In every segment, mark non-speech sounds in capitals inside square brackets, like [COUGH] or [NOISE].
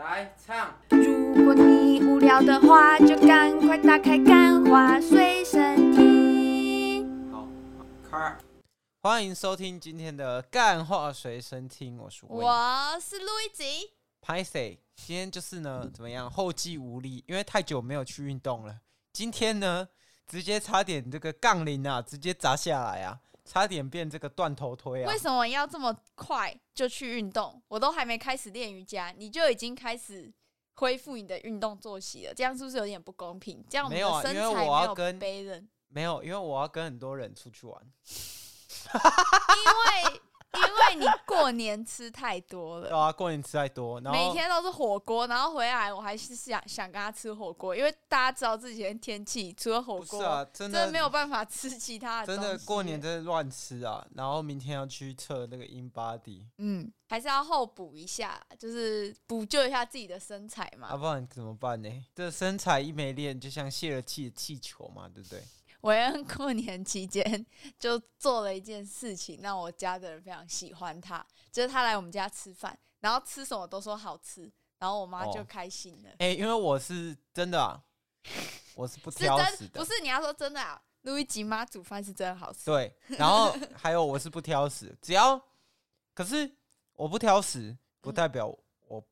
来唱。如果你无聊的话，就赶快打开《干话随身听》。好，开。欢迎收听今天的《干话随身听》，我是我是路易吉。拍谢，今天就是呢，怎么样？后继无力，因为太久没有去运动了。今天呢，直接差点这个杠铃啊，直接砸下来啊！差点变这个断头推啊！为什么要这么快就去运动？我都还没开始练瑜伽，你就已经开始恢复你的运动作息了，这样是不是有点不公平？这样我们的身材没有有，因为我要跟没有，因为我要跟很多人出去玩。[LAUGHS] 因为。因为你过年吃太多了，对啊，过年吃太多，然后每天都是火锅，然后回来我还是想想跟他吃火锅，因为大家知道自己的天气，除了火锅，啊，真的，真的没有办法吃其他的东西。真的过年真的乱吃啊！然后明天要去测那个 InBody，嗯，还是要后补一下，就是补救一下自己的身材嘛。要，啊，不然怎么办呢？这身材一没练，就像泄了气的气球嘛，对不对？我在过年期间 [LAUGHS] 就做了一件事情，让我家的人非常喜欢他，就是他来我们家吃饭，然后吃什么都说好吃，然后我妈就开心了。哎、因为我是真的、啊，我是不挑食的，不是你要说真的啊，路易吉妈煮饭是真的好吃。对，然后 [LAUGHS] 还有我是不挑食，只要可是我不挑食，不代表我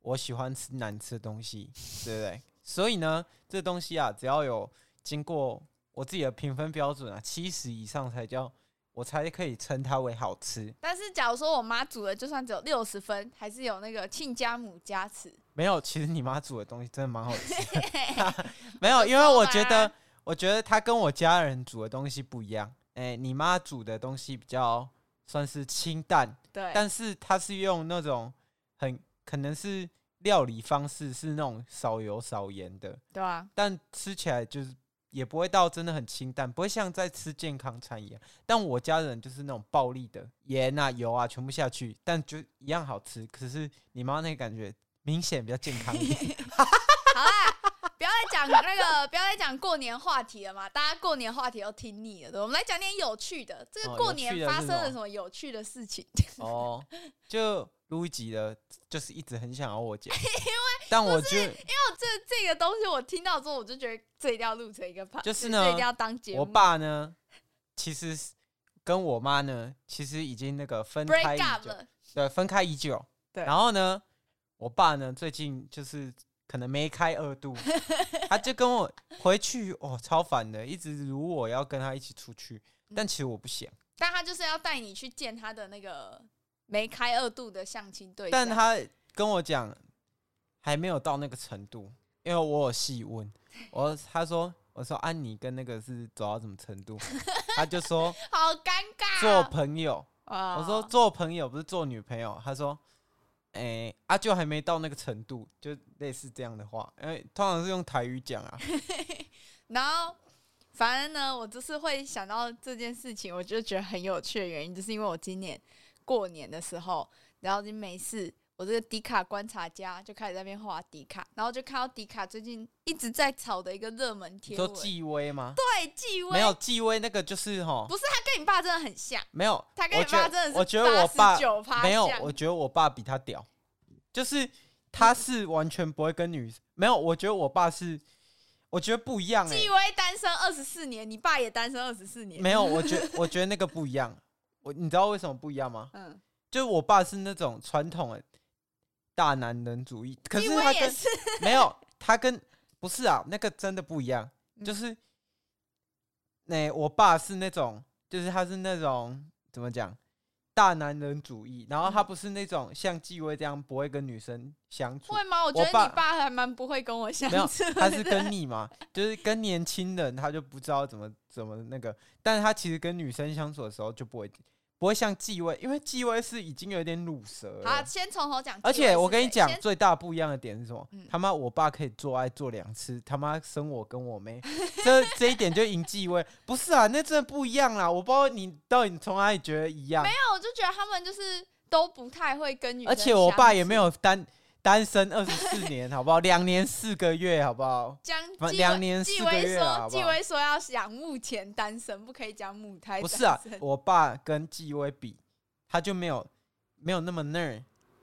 我喜欢吃难吃的东西，对不对？所以呢，这东西啊，只要有经过。我自己的评分标准啊，七十以上才叫我才可以称它为好吃。但是假如说我妈煮的，就算只有六十分，还是有那个亲家母加持。没有，其实你妈煮的东西真的蛮好吃的。[LAUGHS] [LAUGHS] 没有，因为我觉得，我觉得她跟我家人煮的东西不一样。哎、欸，你妈煮的东西比较算是清淡，对，但是她是用那种很可能是料理方式是那种少油少盐的，对啊，但吃起来就是。也不会到真的很清淡，不会像在吃健康餐一样。但我家人就是那种暴力的盐啊、油啊全部下去，但就一样好吃。可是你妈那个感觉明显比较健康一点。[LAUGHS] [LAUGHS] 好啦，不要再讲那个，不要再讲过年话题了嘛。大家过年话题都听腻了，对，我们来讲点有趣的。这个过年发生了什么有趣的事情？[LAUGHS] 哦，就。录一集的，就是一直很想要我讲，[LAUGHS] 因为但我觉得，因为这这个东西我听到之后，我就觉得这一定要录成一个 part，就是呢，这一定要当节目。我爸呢，其实跟我妈呢，其实已经那个分开已久，对，分开已久。对，然后呢，我爸呢，最近就是可能梅开二度，[LAUGHS] 他就跟我回去，哦，超烦的，一直如我要跟他一起出去，但其实我不想，但他就是要带你去见他的那个。梅开二度的相亲对象，但他跟我讲还没有到那个程度，因为我有细问，[LAUGHS] 我他说我说安妮跟那个是走到什么程度，[LAUGHS] 他就说好尴尬，做朋友，我说做朋友不是做女朋友，他说哎阿舅还没到那个程度，就类似这样的话，因为通常是用台语讲啊，[LAUGHS] 然后反正呢，我就是会想到这件事情，我就觉得很有趣的原因，就是因为我今年。过年的时候，然后就没事，我这个迪卡观察家就开始在那边画迪卡，然后就看到迪卡最近一直在炒的一个热门贴文，说纪威吗？对，纪威。没有纪威那个就是吼，不是他跟你爸真的很像，没有，他跟你爸真的是，我觉得我爸没有，我觉得我爸比他屌，就是他是完全不会跟女生，没有，我觉得我爸是，我觉得不一样、欸，纪威单身二十四年，你爸也单身二十四年，没有，我觉得 [LAUGHS] 我觉得那个不一样。我你知道为什么不一样吗？嗯，就是我爸是那种传统的大男人主义，可是他跟没有他跟不是啊，那个真的不一样。就是那我爸是那种，就是他是那种怎么讲大男人主义，然后他不是那种像纪威这样不会跟女生相处。会吗？我觉得你爸还蛮不会跟我相处。他是跟你嘛，就是跟年轻人，他就不知道怎么怎么那个，但是他其实跟女生相处的时候就不会。不会像继位，因为继位是已经有点卤舌了。好，先从头讲。而且我跟你讲，最大不一样的点是什么？嗯、他妈，我爸可以做爱做两次，他妈生我跟我妹，这这一点就赢继位。不是啊，那真的不一样啦。我不知道你到底从哪里觉得一样。没有，我就觉得他们就是都不太会跟女生。而且我爸也没有单。单身二十四年，好不好？两年四个月，好不好？讲两年四个月，好不好？纪威说要讲目前单身，不可以讲母胎。不是啊，我爸跟纪威比，他就没有没有那么 nerd，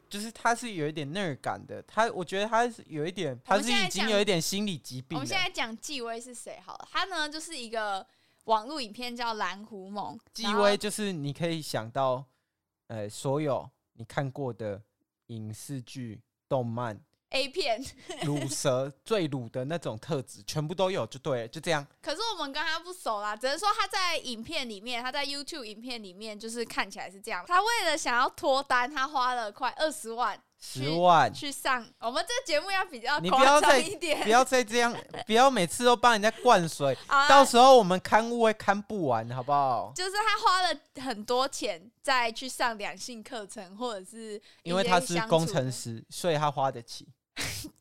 就是他是有一点那儿感的，他我觉得他是有一点，他是已经有一点心理疾病。我们现在讲纪威是谁好了，他呢就是一个网络影片叫蓝狐梦。纪威就是你可以想到，呃，所有你看过的影视剧、动漫。A 片，[LAUGHS] 乳蛇最乳的那种特质，全部都有，就对了，就这样。可是我们跟他不熟啦，只能说他在影片里面，他在 YouTube 影片里面，就是看起来是这样。他为了想要脱单，他花了快二十万。十万去上，我们这个节目要比较你不要再一点，不要再这样，不要每次都帮人家灌水，[LAUGHS] 到时候我们刊物会刊不完，好不好？就是他花了很多钱再去上两性课程，或者是因为他是工程师，所以他花得起，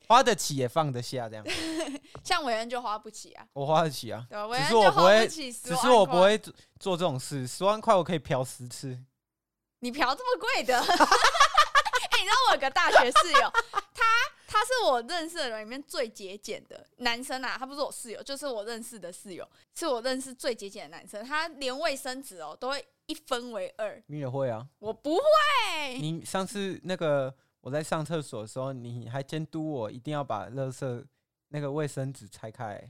花得起也放得下，这样。[LAUGHS] 像伟恩就花不起啊，我花得起啊，对，只是我不会，只是我不会做这种事，十万块我可以嫖十次。你嫖这么贵的？[LAUGHS] 个大学室友，他他是我认识的人里面最节俭的男生啊，他不是我室友，就是我认识的室友，是我认识最节俭的男生。他连卫生纸哦都会一分为二。你也会啊？我不会。你上次那个我在上厕所的时候，你还监督我一定要把垃圾那个卫生纸拆开。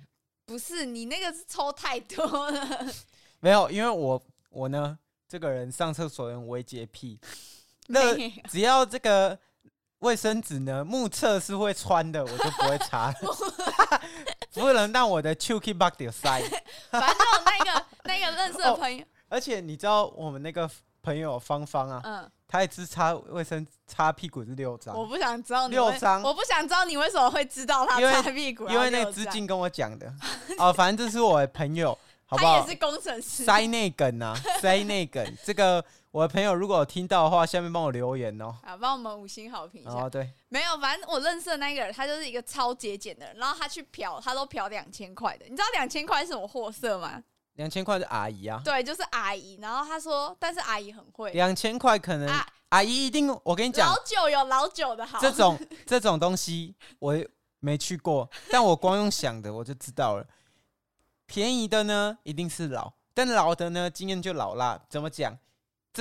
不是，你那个是抽太多了。[LAUGHS] 没有，因为我我呢这个人上厕所人微洁癖。那只要这个卫生纸呢，目测是会穿的，我就不会擦。[LAUGHS] 不能让我的手去把掉塞。[LAUGHS] 反正我那个那个认识的朋友，哦，而且你知道我们那个朋友芳芳啊，嗯，他一次擦卫生擦屁股是六张。我不想知道六张，我不想知道你为什么会知道他擦屁股，因为那个资金跟我讲的。[LAUGHS] 哦，反正这是我的朋友，好不好？他也是工程师。塞内梗啊，塞内梗，这个。我的朋友如果有听到的话，下面帮我留言哦。啊，帮我们五星好评一下。哦，对，没有，反正我认识的那个人，他就是一个超节俭的人。然后他去嫖，他都嫖两千块的。你知道两千块是什么货色吗？两千块是阿姨啊。对，就是阿姨。然后他说，但是阿姨很会。两千块可能、啊、阿姨一定，我跟你讲，老酒有老酒的好。这种 [LAUGHS] 这种东西我没去过，但我光用想的我就知道了。便宜的呢一定是老，但老的呢经验就老了。怎么讲？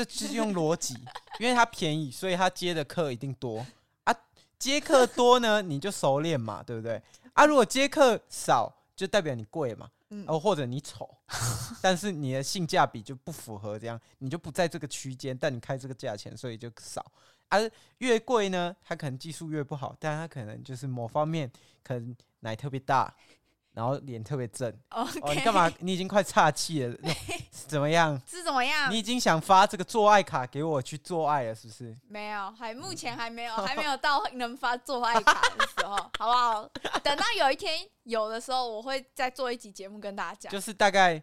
这是用逻辑，因为它便宜，所以他接的课一定多啊。接客多呢，你就熟练嘛，对不对？啊，如果接客少，就代表你贵嘛，哦，或者你丑，[LAUGHS] 但是你的性价比就不符合这样，你就不在这个区间，但你开这个价钱，所以就少。而、啊、越贵呢，他可能技术越不好，但他可能就是某方面可能奶特别大。然后脸特别正.哦，你干嘛？你已经快岔气了，[LAUGHS] 怎么样？是怎么样？你已经想发这个做爱卡给我去做爱了，是不是？没有，还目前还没有，[LAUGHS] 还没有到能发做爱卡的时候，[LAUGHS] 好不好？等到有一天有的时候，我会再做一集节目跟大家讲。就是大概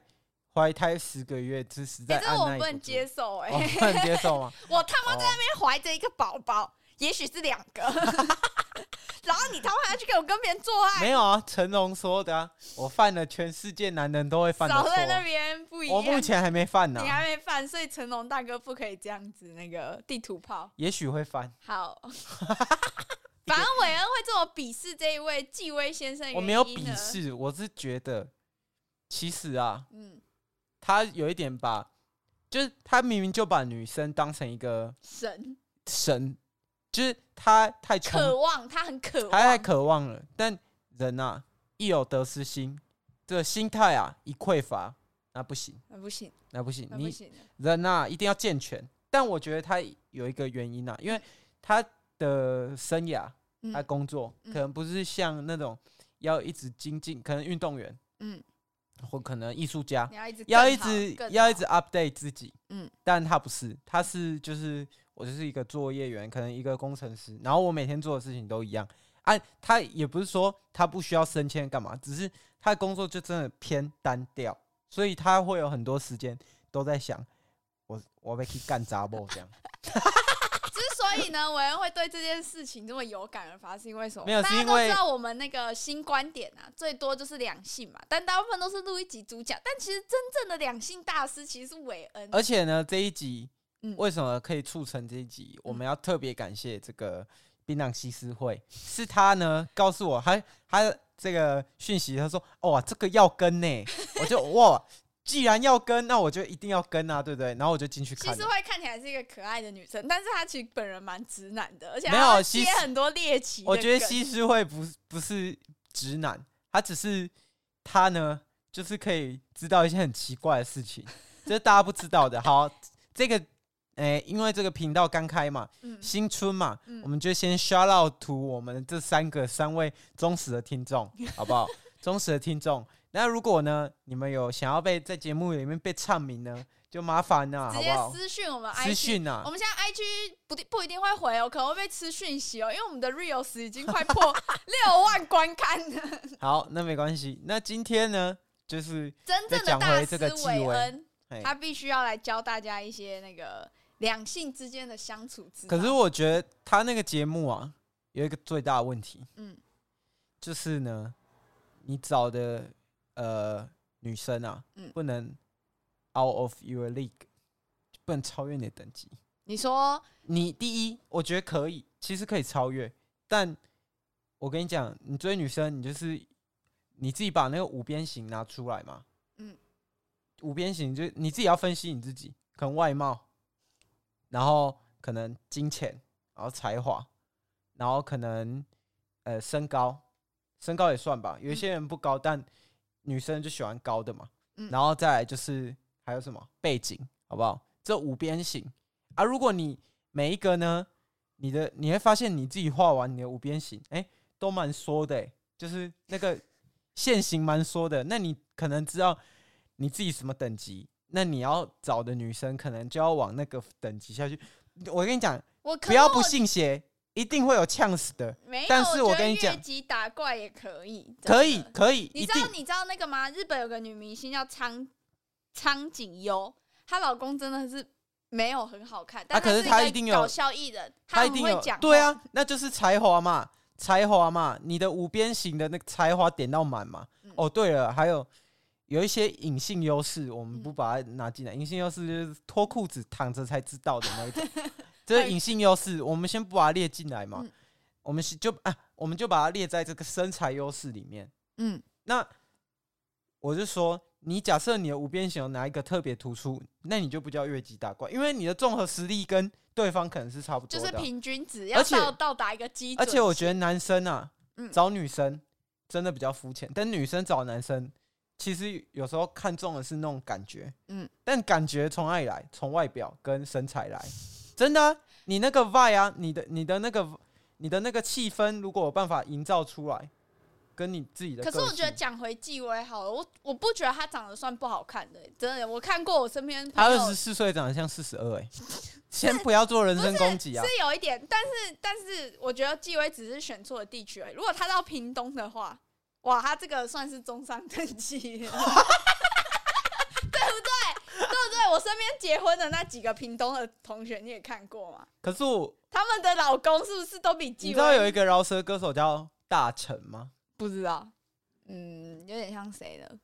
怀胎十个月，是实在、欸。这我不能接受、欸，哎、哦，不能接受吗？我他妈在那边怀着一个宝宝，也许是两个。[LAUGHS] 然后你他妈还要去给我跟别人做爱？没有啊，成龙说的啊，我犯了全世界男人都会犯的错。少在那边不一样。我目前还没犯呢。你还没犯，所以成龙大哥不可以这样子那个地图炮。也许会犯。好，[LAUGHS] 反正韦恩会这么鄙视这一位纪威先生。我没有鄙视，我是觉得，其实啊，嗯，他有一点把，就是他明明就把女生当成一个神神。就是他太渴望，他很渴望，他太渴望了。但人啊，一有得失心，这个心态啊，一匮乏，那不行，那不行，那不行。你人啊，一定要健全。但我觉得他有一个原因啊，因为他的生涯，他工作可能不是像那种要一直精进，可能运动员，嗯，或可能艺术家，要一直要一直 update 自己，嗯，但他不是，他是就是。我就是一个作业员，可能一个工程师，然后我每天做的事情都一样。啊，他也不是说他不需要升迁干嘛，只是他的工作就真的偏单调，所以他会有很多时间都在想，我我被去干杂物这样。[LAUGHS] 之所以呢，韦恩会对这件事情这么有感而发，是因为什么？没有，是因为大家都知道我们那个新观点啊，最多就是两性嘛，但大部分都是录一集主角，但其实真正的两性大师其实是韦恩。而且呢，这一集。为什么可以促成这一集？我们要特别感谢这个槟榔西施会，是他呢告诉我，他他这个讯息，他说哇，这个要跟呢，[LAUGHS] 我就哇，既然要跟，那我就一定要跟啊，对不对？然后我就进去看。西施会看起来是一个可爱的女生，但是她其实本人蛮直男的，而且没有接很多猎奇。我觉得西施会不不是直男，他只是他呢，就是可以知道一些很奇怪的事情，这是大家不知道的。好，这个。哎、欸，因为这个频道刚开嘛，嗯、新春嘛，嗯、我们就先 shout out to 我们这三个三位忠实的听众，好不好？忠实的听众。那如果呢，你们有想要被在节目里面被唱名呢，就麻烦了，好不好？直接私讯我们 IG，私讯啊！我们现在 IG 不不一定会回哦，可能会被吃讯息哦，因为我们的 Reels 已经快破 [LAUGHS] 六万观看了。好，那没关系。那今天呢，就是真正的大师韦恩，他必须要来教大家一些那个。两性之间的相处之，可是我觉得他那个节目啊，有一个最大的问题，嗯，就是呢，你找的呃女生啊，嗯，不能 out of your league，不能超越你的等级。你说？你第一，我觉得可以，其实可以超越，但我跟你讲，你追女生，你就是你自己把那个五边形拿出来嘛，嗯，五边形就你自己要分析你自己，可能外貌。然后可能金钱，然后才华，然后可能呃身高，身高也算吧。有一些人不高，但女生就喜欢高的嘛。然后再来就是还有什么背景，好不好？这五边形啊，如果你每一个呢，你的你会发现你自己画完你的五边形，哎，都蛮缩的，就是那个线型蛮缩的。那你可能知道你自己什么等级。那你要找的女生可能就要往那个等级下去。我跟你讲，不要不信邪，一定会有呛死的。没有，但是我跟你讲，越级打怪也可以，可以可以。你知道你知道那个吗？日本有个女明星叫苍苍井优，她老公真的是没有很好看，但可是她一定有搞笑艺人，她一定会讲。对啊，那就是才华嘛，才华嘛，你的五边形的那个才华点到满嘛。哦，对了，还有。有一些隐性优势，我们不把它拿进来。隐性优势就是脱裤子躺着才知道的那一种，[LAUGHS] 这是隐性优势，我们先不把它列进来嘛。我们就啊，我们就把它列在这个身材优势里面。嗯，那我就说，你假设你的五边形有哪一个特别突出，那你就不叫越级打怪，因为你的综合实力跟对方可能是差不多的，就是平均值，要到到达一个基准。而且我觉得男生啊，找女生真的比较肤浅，但女生找男生。其实有时候看重的是那种感觉，嗯，但感觉从哪里来？从外表跟身材来，真的啊。你那个 vibe 啊，你的你的那个你的那个气氛，如果有办法营造出来，跟你自己的。可是我觉得讲回纪薇好了，我我不觉得他长得算不好看的，真的。我看过我身边，他二十四岁长得像四十二，哎，[LAUGHS] 先不要做人身攻击啊。[LAUGHS] 是有一点，但是但是我觉得纪薇只是选错了地区而已。如果他到屏东的话。哇，他这个算是中上等级，[LAUGHS] 对不对？对不对？我身边结婚的那几个屏东的同学，你也看过吗？可是我他们的老公是不是都比？你知道有一个饶舌歌手叫大成吗？不知道，嗯，有点像谁的？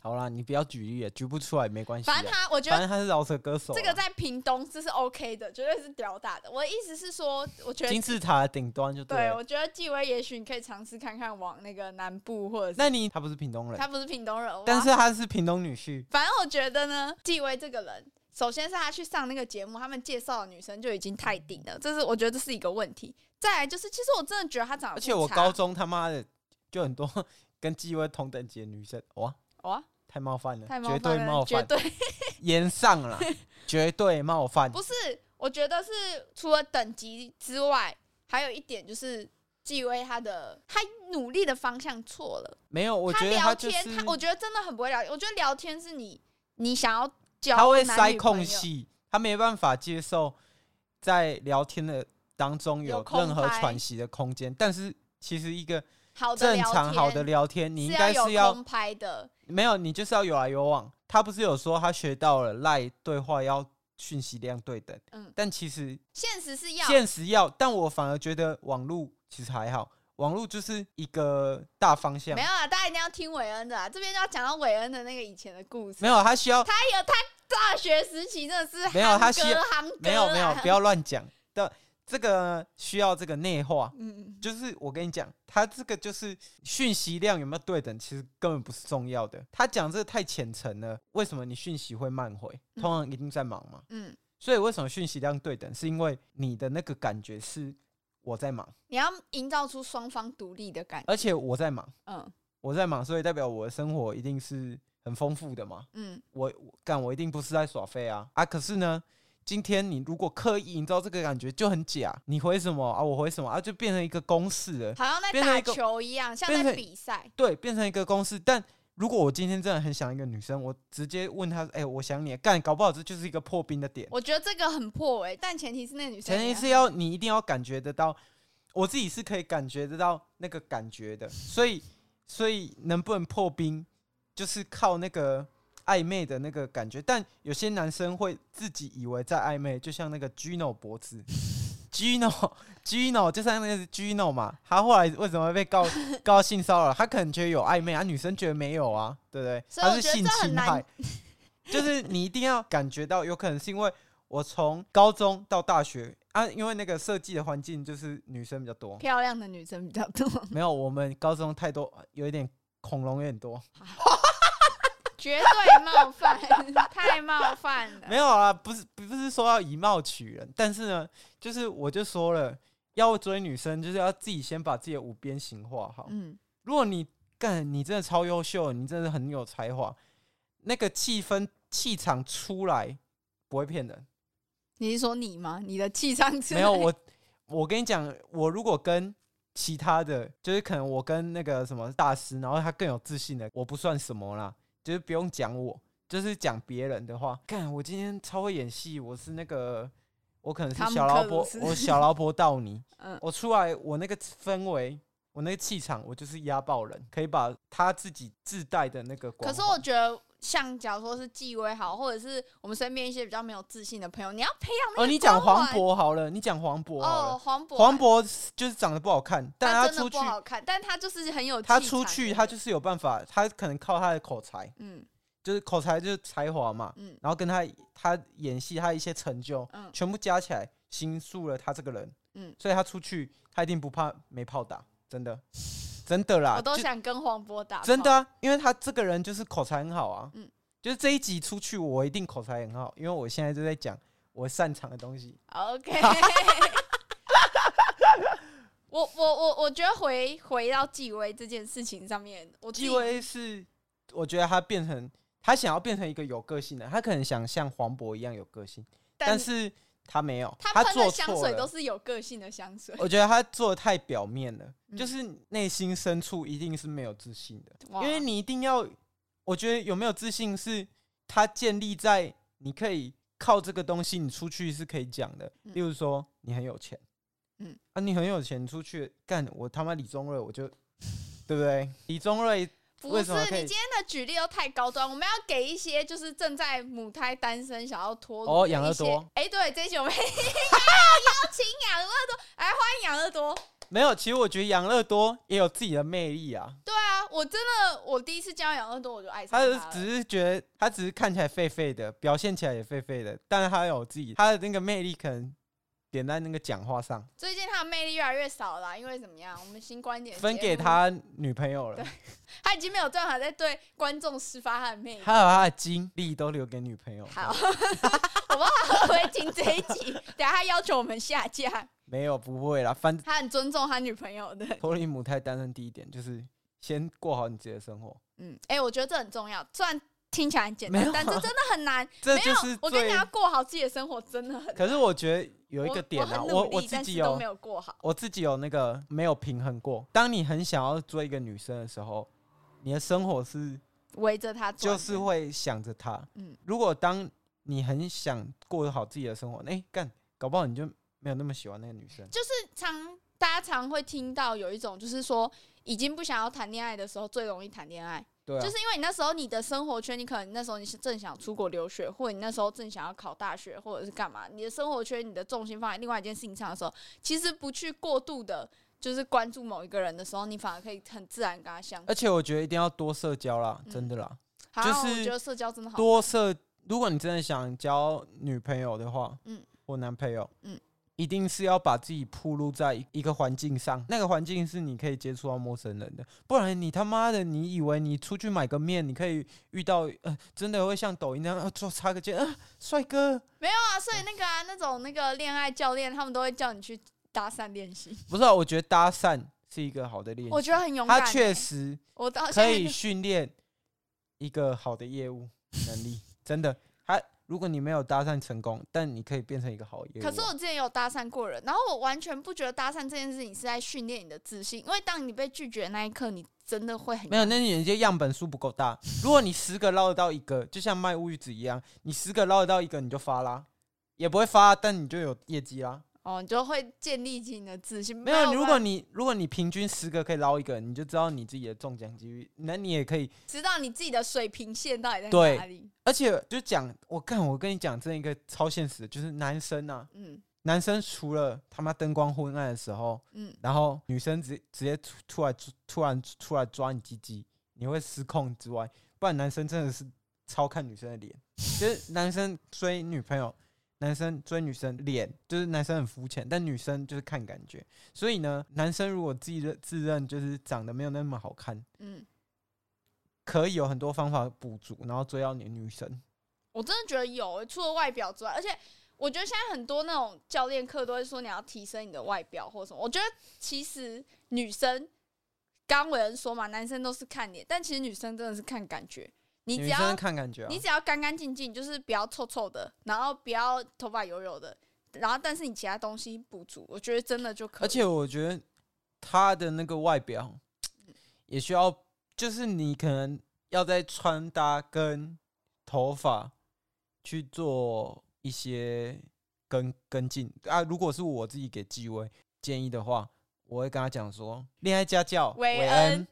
好啦，你不要举例，举不出来没关系。反正他，我觉得反正他是饶舌歌手。这个在屏东这是 OK 的，绝对是屌大的。我的意思是说，我觉得金字塔的顶端就对。对，我觉得纪威也许你可以尝试看看往那个南部或者是……那你他不是屏东人，他不是屏东人，但是他是屏东女婿。反正我觉得呢，纪威这个人，首先是他去上那个节目，他们介绍的女生就已经太顶了，这是我觉得这是一个问题。再来就是，其实我真的觉得他长得，而且我高中他妈的就很多 [LAUGHS] 跟纪薇同等级的女生，哇哇。太冒犯了，太冒犯了，绝对冒犯，绝对炎上了，[LAUGHS] 绝对冒犯。不是，我觉得是除了等级之外，还有一点就是纪薇他的他努力的方向错了。没有，我觉得他就是他，我觉得真的很不会聊天。我觉得聊天是你你想要交，他会塞空隙，他没办法接受在聊天的当中有任何喘息的空间。但是其实一个。正常好的聊天，你应该是要空拍的。没有，你就是要有来有往。他不是有说他学到了赖对话要讯息量对等，嗯，但其实现实是要现实要，但我反而觉得网络其实还好，网络就是一个大方向。没有啊，大家一定要听韦恩的啊，这边就要讲到韦恩的那个以前的故事。没有，他需要他有他大学时期真的是没有他需要没有没有不要乱讲的。[LAUGHS] 这个需要这个内化，嗯，就是我跟你讲，他这个就是讯息量有没有对等，其实根本不是重要的。他讲这个太浅层了。为什么你讯息会慢回？通常一定在忙嘛，嗯。所以为什么讯息量对等？是因为你的那个感觉是我在忙，你要营造出双方独立的感觉，而且我在忙，嗯，我在忙，所以代表我的生活一定是很丰富的嘛，嗯，我干我一定不是在耍废啊啊！可是呢？今天你如果刻意营造这个感觉就很假，你回什么啊？我回什么啊？就变成一个公式了，好像在打球一样，像在比赛。对，变成一个公式。但如果我今天真的很想一个女生，我直接问她：“哎、欸，我想你。”干，搞不好这就是一个破冰的点。我觉得这个很破哎、欸，但前提是那女生，前提是要你一定要感觉得到，我自己是可以感觉得到那个感觉的。所以，所以能不能破冰，就是靠那个。暧昧的那个感觉，但有些男生会自己以为在暧昧，就像那个 Gino 脖子，[LAUGHS] Gino Gino 就像那个 Gino 嘛，他后来为什么会被告 [LAUGHS] 告性骚扰？他可能觉得有暧昧啊，女生觉得没有啊，对不对？他是性侵害，[LAUGHS] 就是你一定要感觉到，有可能是因为我从高中到大学啊，因为那个设计的环境就是女生比较多，漂亮的女生比较多。没有，我们高中太多，有一点恐龙有点多。绝对冒犯，[LAUGHS] 太冒犯了。没有啊，不是不是说要以貌取人，但是呢，就是我就说了，要追女生就是要自己先把自己的五边形画好。嗯，如果你干，你真的超优秀，你真的很有才华，那个气氛气场出来不会骗人。你是说你吗？你的气场出来？没有我，我跟你讲，我如果跟其他的，就是可能我跟那个什么大师，然后他更有自信的，我不算什么啦。就是不用讲我，就是讲别人的话。看我今天超会演戏，我是那个，我可能是小劳勃，我小劳勃道尼。[LAUGHS] 嗯，我出来，我那个氛围，我那个气场，我就是压爆人，可以把他自己自带的那个光。可是我觉得，像假如说是纪威好，或者是我们身边一些比较没有自信的朋友，你要培养那。哦，你讲黄渤好了，你讲黄渤哦，黄渤，黄渤就是长得不好看，但他出去不好看，但他就是很有。他出去，他就是有办法，他可能靠他的口才，嗯，就是口才就是才华嘛，嗯，然后跟他他演戏他一些成就，嗯，全部加起来，形塑了他这个人，嗯，所以他出去他一定不怕没炮打，真的。真的啦，我都想跟黄渤打。真的啊，因为他这个人就是口才很好啊。嗯，就是这一集出去，我一定口才很好，因为我现在就在讲我擅长的东西。OK。[LAUGHS] 我我我我觉得回回到纪威这件事情上面，我纪威是我觉得他变成他想要变成一个有个性的，他可能想像黄渤一样有个性，但，但是。他没有，他喷的香水都是有个性的香水。我觉得他做的太表面了，嗯、就是内心深处一定是没有自信的。因为你一定要，我觉得有没有自信是他建立在你可以靠这个东西，你出去是可以讲的。嗯、例如说，你很有钱，嗯啊，你很有钱，出去干，我他妈李宗瑞，我就对不对？李宗瑞。不是，你今天的举例都太高端，我们要给一些就是正在母胎单身想要脱哦，养乐多。哎、欸，对，这一期我们要 [LAUGHS] 邀请养乐多，来欢迎养乐多。没有，其实我觉得养乐多也有自己的魅力啊。对啊，我真的，我第一次见到养乐多我就爱上他。他只是觉得他只是看起来废废的，表现起来也废废的，但是他有自己他的那个魅力可能。点在那个讲话上。最近他的魅力越来越少了，因为怎么样？我们新观点分给他女朋友了。对，[LAUGHS] 他已经没有办法再对观众施发他的魅力，他把他的精力都留给女朋友。好，[LAUGHS] 我不知道他会不会听这一集，[LAUGHS] 等下他要求我们下架。没有，不会啦，反正他很尊重他女朋友的。脱离母胎单身，第一点就是先过好你自己的生活。嗯，哎、欸，我觉得这很重要，虽然。听起来很简单，但这真的很难。[LAUGHS] 这就是没有，我跟你讲，过好自己的生活真的很难。可是我觉得有一个点啊，我我，我自己有没有过好，我自己有那个没有平衡过。当你很想要追一个女生的时候，你的生活是围着她，就是会想着她。嗯，如果当你很想过好自己的生活，哎，干，搞不好你就没有那么喜欢那个女生。就是常大家常会听到有一种，就是说已经不想要谈恋爱的时候，最容易谈恋爱。啊、就是因为你那时候你的生活圈，你可能那时候你是正想出国留学，或者你那时候正想要考大学，或者是干嘛？你的生活圈，你的重心放在另外一件事情上的时候，其实不去过度的，就是关注某一个人的时候，你反而可以很自然跟他相处。而且我觉得一定要多社交啦，真的啦。嗯、就是我觉得社交真的好。多社，如果你真的想交女朋友的话，嗯，或男朋友，嗯，一定是要把自己铺露在一个环境上，那个环境是你可以接触到陌生人的，不然你他妈的，你以为你出去买个面，你可以遇到呃，真的会像抖音那样做插个肩啊，帅哥？没有啊，所以那个啊，那种那个恋爱教练，他们都会叫你去搭讪练习。不是啊，我觉得搭讪是一个好的练习，我觉得很勇敢、欸。他确实，我可以训练一个好的业务能力，真的。他如果你没有搭讪成功，但你可以变成一个好业务。可是我之前有搭讪过人，然后我完全不觉得搭讪这件事情是在训练你的自信，因为当你被拒绝的那一刻，你真的会很……没有，那你人家样本数不够大。如果你十个捞得到一个，就像卖乌鱼子一样，你十个捞得到一个，你就发啦，也不会发，但你就有业绩啦。哦，你就会建立起你的自信。没有，如果你如果你平均十个可以捞一个，你就知道你自己的中奖几率。那你也可以知道你自己的水平线到底在哪里。对，而且就讲，我看我跟你讲，这一个超现实的，就是男生啊，嗯，男生除了他妈灯光昏暗的时候，嗯，然后女生直直接突突然突然出来抓你鸡鸡，你会失控之外，不然男生真的是超看女生的脸，就是男生追女朋友。男生追女生脸，就是男生很肤浅，但女生就是看感觉。所以呢，男生如果自认自认就是长得没有那么好看，嗯，可以有很多方法补足，然后追到你的女生。我真的觉得有，除了外表之外，而且我觉得现在很多那种教练课都会说你要提升你的外表或什么。我觉得其实女生刚伟人说嘛，男生都是看脸，但其实女生真的是看感觉。你只要看感觉，你只要干干净净，就是不要臭臭的，然后不要头发油油的，然后但是你其他东西补足，我觉得真的就可以。而且我觉得他的那个外表也需要，就是你可能要在穿搭跟头发去做一些跟跟进啊。如果是我自己给纪威建议的话，我会跟他讲说，恋爱家教韦恩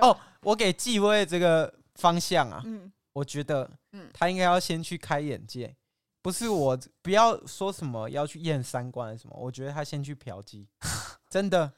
哦，我给纪威这个。方向啊，嗯，我觉得，嗯，他应该要先去开眼界，不是我不要说什么要去验三观什么，我觉得他先去嫖妓，[LAUGHS] 真的，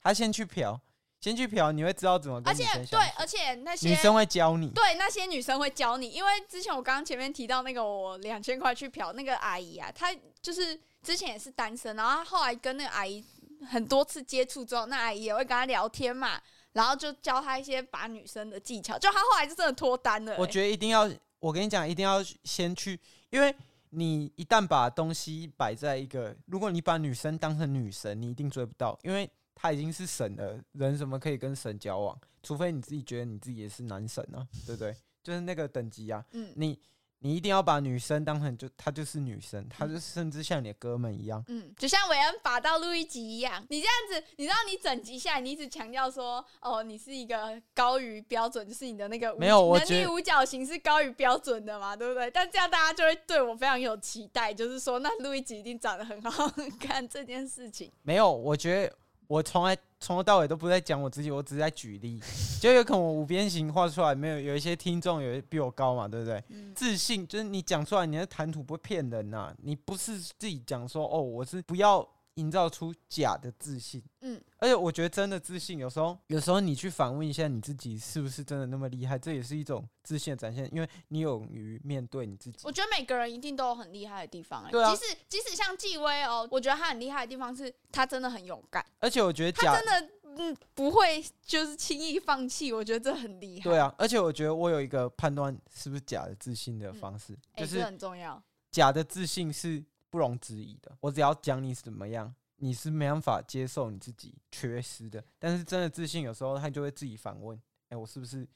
他先去嫖，先去嫖，你会知道怎么。而且对，而且那些女生会教你，对，那些女生会教你，因为之前我刚刚前面提到那个我两千块去嫖那个阿姨啊，她就是之前也是单身，然后她后来跟那个阿姨很多次接触之后，那阿姨也会跟她聊天嘛。然后就教他一些把女生的技巧，就他后来就真的脱单了欸。我觉得一定要，我跟你讲，一定要先去，因为你一旦把东西摆在一个，如果你把女生当成女神，你一定追不到，因为她已经是神了，人怎么可以跟神交往？除非你自己觉得你自己也是男神啊，对不对？就是那个等级啊，嗯，你。你一定要把女生当成就她就是女生，她就甚至像你的哥们一样，嗯，就像韦恩法到路易吉一样。你这样子，你知道你整集下来，你一直强调说，哦，你是一个高于标准，就是你的那个没有能力五角形是高于标准的嘛，对不对？但这样大家就会对我非常有期待，就是说那路易吉一定长得很好 [LAUGHS] 看这件事情。没有，我觉得。我从来从头到尾都不在讲我自己，我只是在举例，[LAUGHS] 就有可能我五边形画出来没有，有一些听众有比我高嘛，对不对？嗯、自信就是你讲出来，你的谈吐不会骗人呐、啊，你不是自己讲说哦，我是不要。营造出假的自信，嗯，而且我觉得真的自信，有时候，有时候你去反问一下你自己，是不是真的那么厉害？这也是一种自信的展现，因为你勇于面对你自己。我觉得每个人一定都有很厉害的地方、欸，对啊，即使即使像纪威哦，我觉得他很厉害的地方是他真的很勇敢，而且我觉得他真的嗯不会就是轻易放弃，我觉得这很厉害。对啊，而且我觉得我有一个判断是不是假的自信的方式，嗯、就是、欸、很重要。假的自信是。不容置疑的，我只要讲你怎么样，你是没办法接受你自己缺失的。但是真的自信，有时候他就会自己反问：哎，我是不是？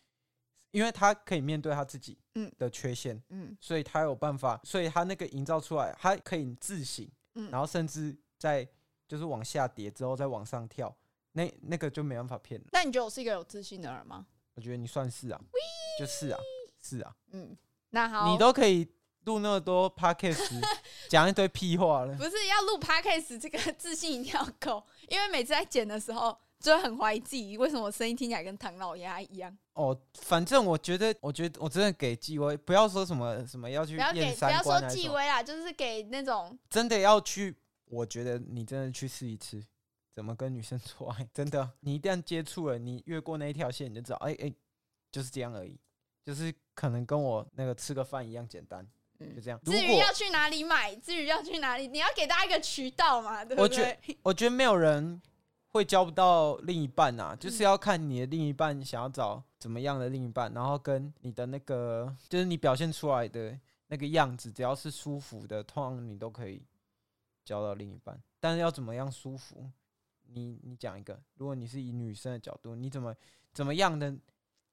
因为他可以面对他自己的缺陷，嗯，所以他有办法，所以他那个营造出来，他可以自省，嗯，然后甚至在就是往下跌之后再往上跳，那那个就没办法骗了。那你觉得我是一个有自信的人吗？我觉得你算是啊，就是啊，是啊，嗯，那好，你都可以。录那么多 podcast，[LAUGHS] 讲一堆屁话了。不是要录 podcast，这个自信一定要够，[LAUGHS] 因为每次在剪的时候，就会很怀疑自己为什么我声音听起来跟唐老鸭一样。哦，反正我觉得，我觉得我真的给纪威，不要说什么什么要去不要给，不要说纪威啦，就是给那种真的要去。我觉得你真的去试一次，怎么跟女生做爱，[LAUGHS] 真的，你一旦接触了，你越过那一条线，你就知道，哎、欸、哎、欸，就是这样而已，就是可能跟我那个吃个饭一样简单。嗯，就这样。至于要去哪里买，至于要去哪里，你要给大家一个渠道嘛，对不对？我觉得，我觉得没有人会交不到另一半啊，就是要看你的另一半想要找怎么样的另一半，然后跟你的那个，就是你表现出来的那个样子，只要是舒服的，通常你都可以交到另一半。但是要怎么样舒服？你你讲一个，如果你是以女生的角度，你怎么怎么样的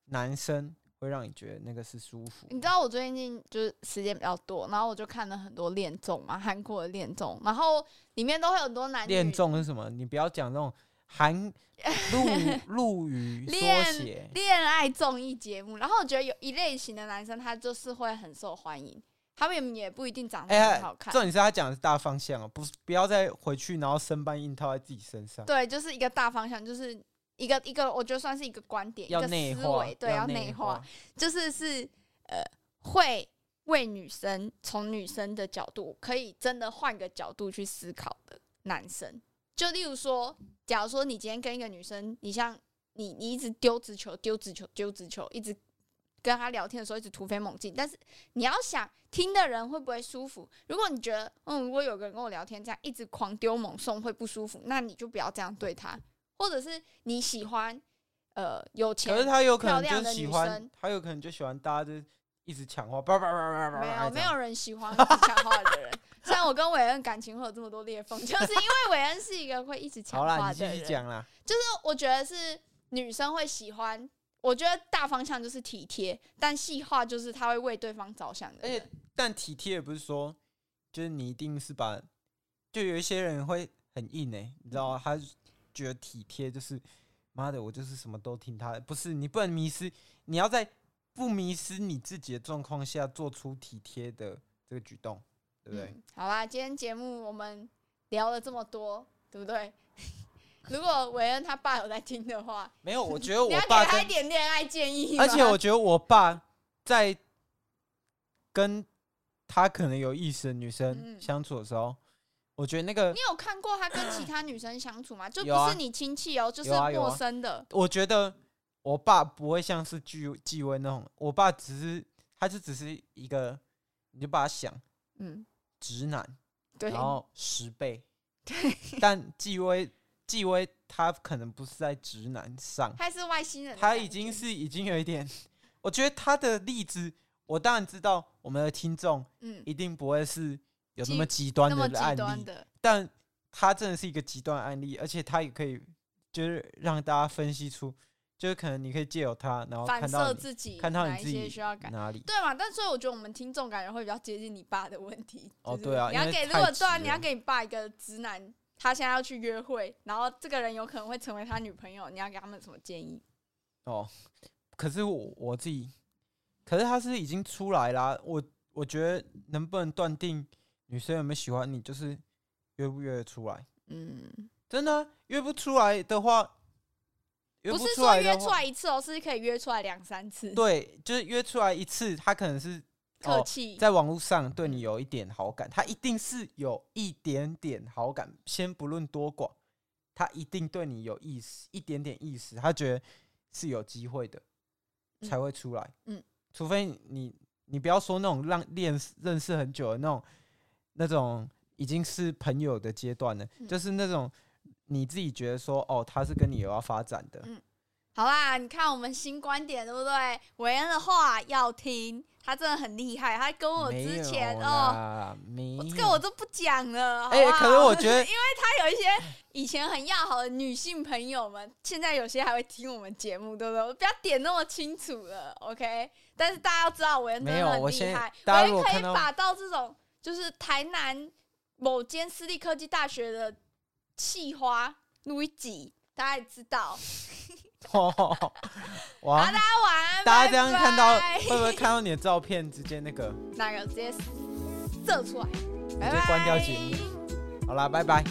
男生会让你觉得那个是舒服？你知道我最近就是时间比较多，然后我就看了很多恋综嘛，韩国的恋综，然后里面都会有很多男恋综是什么？你不要讲那种韩 [LAUGHS] 陆陆语缩写恋爱综艺节目。然后我觉得有一类型的男生，他就是会很受欢迎。他们也不一定长得很好看。重点是他讲的是大方向啊，不不要再回去，然后生搬硬套在自己身上。对，就是一个大方向，就是一个一个，我觉得算是一个观点，一个思维，对，要内化，就是是呃，会为女生从女生的角度，可以真的换个角度去思考的男生。就例如说，假如说你今天跟一个女生，你像你你一直丢直球，丢直球，丢直球，一直。跟他聊天的时候一直突飞猛进，但是你要想听的人会不会舒服？如果你觉得，嗯，如果有个人跟我聊天这样一直狂丢猛送会不舒服，那你就不要这样对他。或者是你喜欢，呃，有钱，可是他有可能就喜欢，他有可能就喜欢大家就一直抢话，没有，没有人喜欢一直抢话的人。虽然我跟韦恩感情会有这么多裂缝，就是因为韦恩是一个会一直抢话的人。好啦，你继续讲啦。就是我觉得是女生会喜欢。我觉得大方向就是体贴，但细化就是他会为对方着想的。而且，但体贴也不是说，就是你一定是把，就有一些人会很硬哎、欸，你知道吗？他觉得体贴就是，妈的，我就是什么都听他的。不是，你不能迷失，你要在不迷失你自己的状况下做出体贴的这个举动，对不对？嗯、好啦，今天节目我们聊了这么多，对不对？[LAUGHS] 如果韦恩他爸有在听的话，没有，我 [LAUGHS] 觉得我爸他一点恋爱建议。而且我觉得我爸在跟他可能有意思的女生相处的时候，嗯、我觉得那个你有看过他跟其 [CLEARS THROAT] 他女生相处吗？就不是你亲戚哦，就是陌生的。啊啊、我觉得我爸不会像是纪纪威那种，我爸只是他就只是一个，你就把他想，嗯，直男，对，然后十倍，对，但纪威。纪威他可能不是在直男上，他是外星人，他已经是已经有一点。我觉得他的例子，我当然知道我们的听众，嗯，一定不会是有那么极端的案例，但他真的是一个极端案例，而且他也可以就是让大家分析出，就是可能你可以借由他，然后反射自己，看到你自己需要改哪里，对嘛？但所以我觉得我们听众感觉会比较接近你爸的问题。哦，对啊，你要给如果对啊，你要给你爸一个直男。他现在要去约会，然后这个人有可能会成为他女朋友，你要给他们什么建议？哦，可是我我自己，可是他是已经出来啦。我我觉得能不能断定女生有没有喜欢你，就是约不约得出来？嗯，真的、啊、约不出来的话，约不出来的话，不是说约出来一次哦，是可以约出来两三次。对，就是约出来一次，他可能是。[LAUGHS] 客气，在网络上对你有一点好感，他一定是有一点点好感，先不论多广，他一定对你有意思，一点点意思，他觉得是有机会的，才会出来。嗯，除非你，你不要说那种让练认识很久的那种，那种已经是朋友的阶段了，就是那种你自己觉得说，哦，他是跟你有要发展的。嗯，好啦，你看我们新观点对不对？韦恩的话要听。他真的很厉害，他跟我之前哦，这个我都不讲了。哎、欸，可是我觉得，[LAUGHS] 因为他有一些以前很要好的女性朋友们，现在有些还会听我们节目，对不对？我不要点那么清楚了，OK？但是大家要知道，韦恩真的很厉害，韦恩可以把到这种就是台南某间私立科技大学的气花录一集，大家也知道。[LAUGHS] 哦，哇！大家晚安，大家这样看到会不会看到你的照片？直接那个哪个直接射出来，直接关掉节目。好啦，拜拜。